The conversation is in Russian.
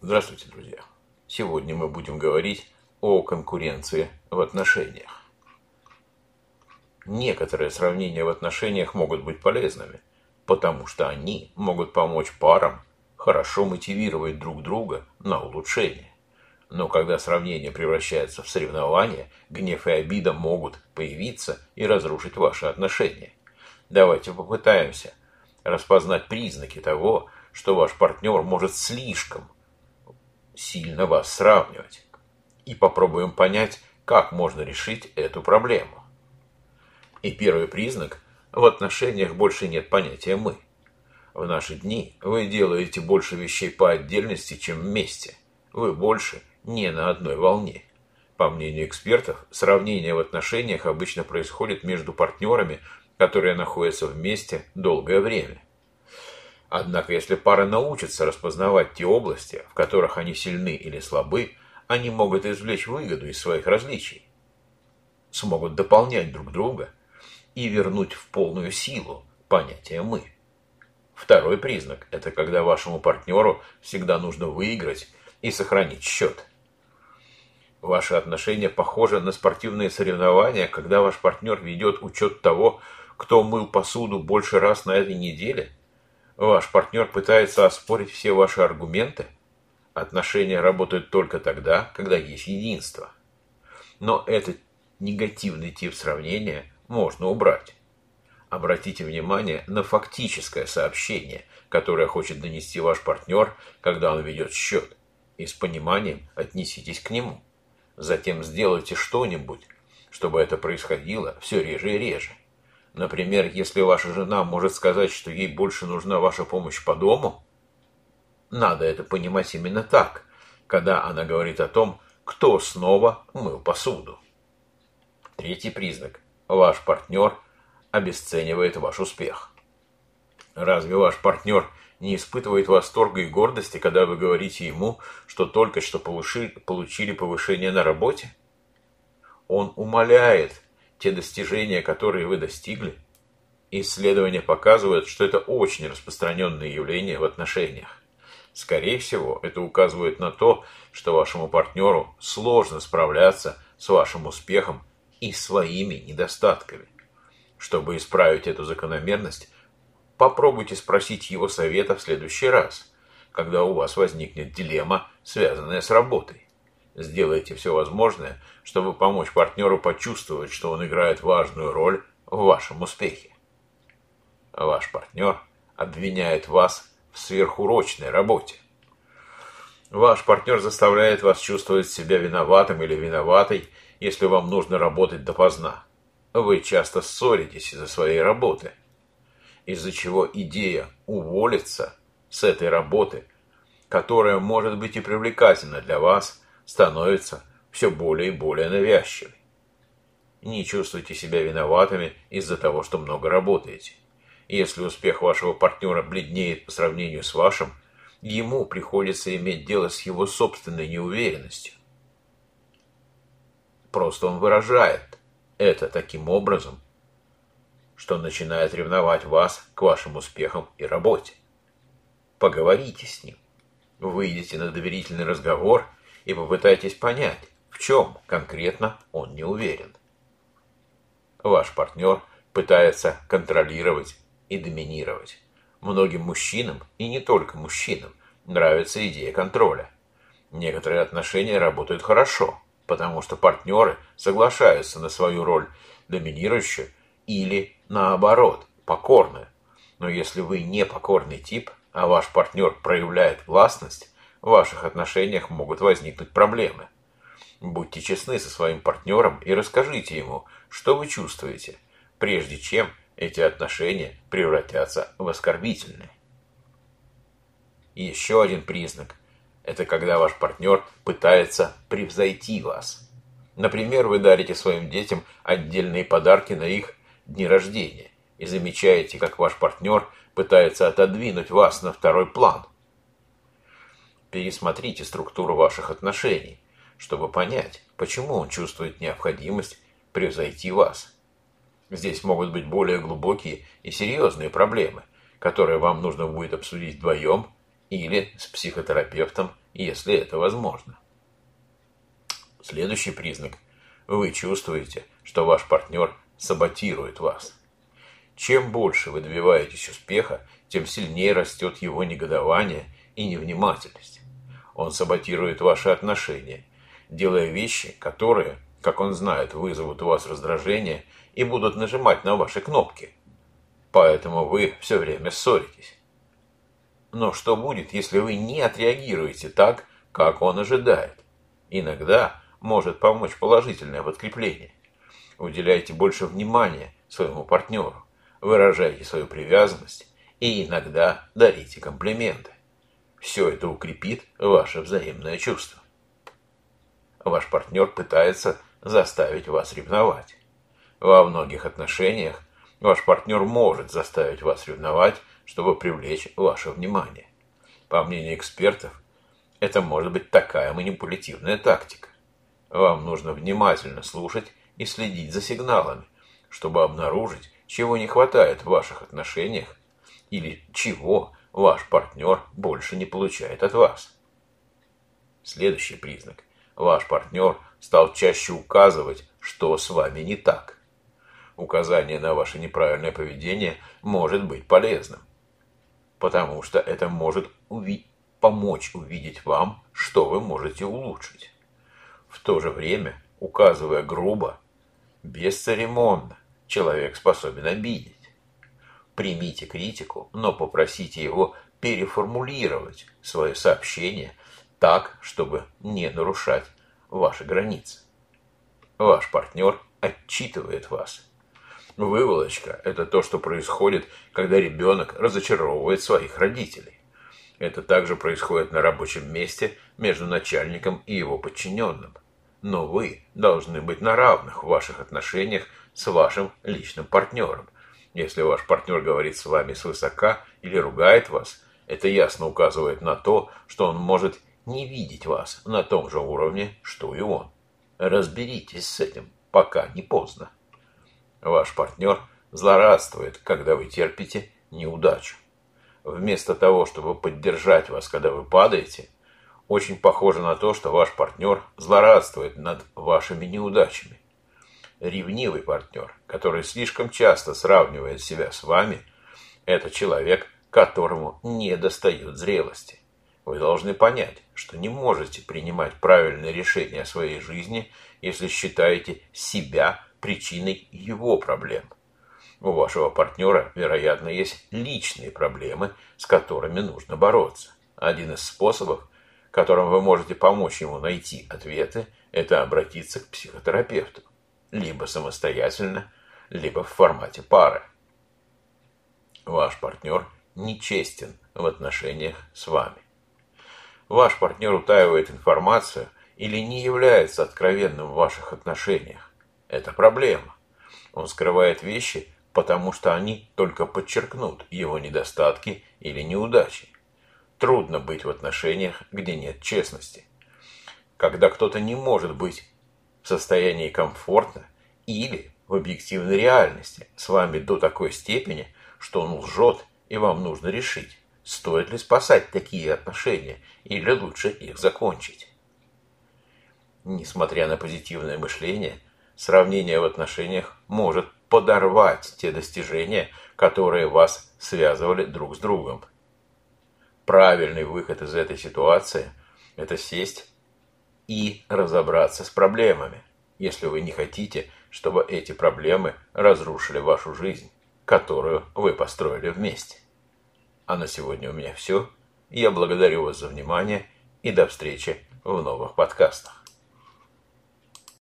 Здравствуйте, друзья! Сегодня мы будем говорить о конкуренции в отношениях. Некоторые сравнения в отношениях могут быть полезными, потому что они могут помочь парам хорошо мотивировать друг друга на улучшение. Но когда сравнение превращается в соревнование, гнев и обида могут появиться и разрушить ваши отношения. Давайте попытаемся распознать признаки того, что ваш партнер может слишком сильно вас сравнивать. И попробуем понять, как можно решить эту проблему. И первый признак – в отношениях больше нет понятия «мы». В наши дни вы делаете больше вещей по отдельности, чем вместе. Вы больше не на одной волне. По мнению экспертов, сравнение в отношениях обычно происходит между партнерами, которые находятся вместе долгое время. Однако, если пара научится распознавать те области, в которых они сильны или слабы, они могут извлечь выгоду из своих различий, смогут дополнять друг друга и вернуть в полную силу понятие «мы». Второй признак – это когда вашему партнеру всегда нужно выиграть и сохранить счет. Ваши отношения похожи на спортивные соревнования, когда ваш партнер ведет учет того, кто мыл посуду больше раз на этой неделе – Ваш партнер пытается оспорить все ваши аргументы? Отношения работают только тогда, когда есть единство. Но этот негативный тип сравнения можно убрать. Обратите внимание на фактическое сообщение, которое хочет донести ваш партнер, когда он ведет счет, и с пониманием отнеситесь к нему. Затем сделайте что-нибудь, чтобы это происходило все реже и реже. Например, если ваша жена может сказать, что ей больше нужна ваша помощь по дому, надо это понимать именно так, когда она говорит о том, кто снова мыл посуду. Третий признак. Ваш партнер обесценивает ваш успех. Разве ваш партнер не испытывает восторга и гордости, когда вы говорите ему, что только что получили повышение на работе? Он умоляет те достижения, которые вы достигли, исследования показывают, что это очень распространенное явление в отношениях. Скорее всего, это указывает на то, что вашему партнеру сложно справляться с вашим успехом и своими недостатками. Чтобы исправить эту закономерность, попробуйте спросить его совета в следующий раз, когда у вас возникнет дилемма, связанная с работой. Сделайте все возможное, чтобы помочь партнеру почувствовать, что он играет важную роль в вашем успехе. Ваш партнер обвиняет вас в сверхурочной работе. Ваш партнер заставляет вас чувствовать себя виноватым или виноватой, если вам нужно работать допоздна. Вы часто ссоритесь из-за своей работы, из-за чего идея уволиться с этой работы, которая может быть и привлекательна для вас – становится все более и более навязчивой. Не чувствуйте себя виноватыми из-за того, что много работаете. Если успех вашего партнера бледнеет по сравнению с вашим, ему приходится иметь дело с его собственной неуверенностью. Просто он выражает это таким образом, что начинает ревновать вас к вашим успехам и работе. Поговорите с ним, выйдите на доверительный разговор – и попытайтесь понять, в чем конкретно он не уверен. Ваш партнер пытается контролировать и доминировать. Многим мужчинам, и не только мужчинам, нравится идея контроля. Некоторые отношения работают хорошо, потому что партнеры соглашаются на свою роль доминирующую или, наоборот, покорную. Но если вы не покорный тип, а ваш партнер проявляет властность, в ваших отношениях могут возникнуть проблемы. Будьте честны со своим партнером и расскажите ему, что вы чувствуете, прежде чем эти отношения превратятся в оскорбительные. еще один признак – это когда ваш партнер пытается превзойти вас. Например, вы дарите своим детям отдельные подарки на их дни рождения и замечаете, как ваш партнер пытается отодвинуть вас на второй план – Пересмотрите структуру ваших отношений, чтобы понять, почему он чувствует необходимость превзойти вас. Здесь могут быть более глубокие и серьезные проблемы, которые вам нужно будет обсудить вдвоем или с психотерапевтом, если это возможно. Следующий признак. Вы чувствуете, что ваш партнер саботирует вас. Чем больше вы добиваетесь успеха, тем сильнее растет его негодование и невнимательность. Он саботирует ваши отношения, делая вещи, которые, как он знает, вызовут у вас раздражение и будут нажимать на ваши кнопки. Поэтому вы все время ссоритесь. Но что будет, если вы не отреагируете так, как он ожидает? Иногда может помочь положительное подкрепление. Уделяйте больше внимания своему партнеру, выражайте свою привязанность и иногда дарите комплименты. Все это укрепит ваше взаимное чувство. Ваш партнер пытается заставить вас ревновать. Во многих отношениях ваш партнер может заставить вас ревновать, чтобы привлечь ваше внимание. По мнению экспертов, это может быть такая манипулятивная тактика. Вам нужно внимательно слушать и следить за сигналами, чтобы обнаружить, чего не хватает в ваших отношениях или чего ваш партнер больше не получает от вас. Следующий признак. Ваш партнер стал чаще указывать, что с вами не так. Указание на ваше неправильное поведение может быть полезным потому что это может уви помочь увидеть вам, что вы можете улучшить. В то же время, указывая грубо, бесцеремонно, человек способен обидеть. Примите критику, но попросите его переформулировать свое сообщение так, чтобы не нарушать ваши границы. Ваш партнер отчитывает вас Выволочка – это то, что происходит, когда ребенок разочаровывает своих родителей. Это также происходит на рабочем месте между начальником и его подчиненным. Но вы должны быть на равных в ваших отношениях с вашим личным партнером. Если ваш партнер говорит с вами свысока или ругает вас, это ясно указывает на то, что он может не видеть вас на том же уровне, что и он. Разберитесь с этим, пока не поздно. Ваш партнер злорадствует, когда вы терпите неудачу. Вместо того, чтобы поддержать вас, когда вы падаете, очень похоже на то, что ваш партнер злорадствует над вашими неудачами. Ревнивый партнер, который слишком часто сравнивает себя с вами, это человек, которому не достает зрелости. Вы должны понять, что не можете принимать правильные решения о своей жизни, если считаете себя причиной его проблем. У вашего партнера, вероятно, есть личные проблемы, с которыми нужно бороться. Один из способов, которым вы можете помочь ему найти ответы, это обратиться к психотерапевту. Либо самостоятельно, либо в формате пары. Ваш партнер нечестен в отношениях с вами. Ваш партнер утаивает информацию или не является откровенным в ваших отношениях. Это проблема. Он скрывает вещи, потому что они только подчеркнут его недостатки или неудачи. Трудно быть в отношениях, где нет честности. Когда кто-то не может быть в состоянии комфорта или в объективной реальности с вами до такой степени, что он лжет, и вам нужно решить, стоит ли спасать такие отношения или лучше их закончить. Несмотря на позитивное мышление, сравнение в отношениях может подорвать те достижения, которые вас связывали друг с другом. Правильный выход из этой ситуации – это сесть и разобраться с проблемами, если вы не хотите, чтобы эти проблемы разрушили вашу жизнь, которую вы построили вместе. А на сегодня у меня все. Я благодарю вас за внимание и до встречи в новых подкастах.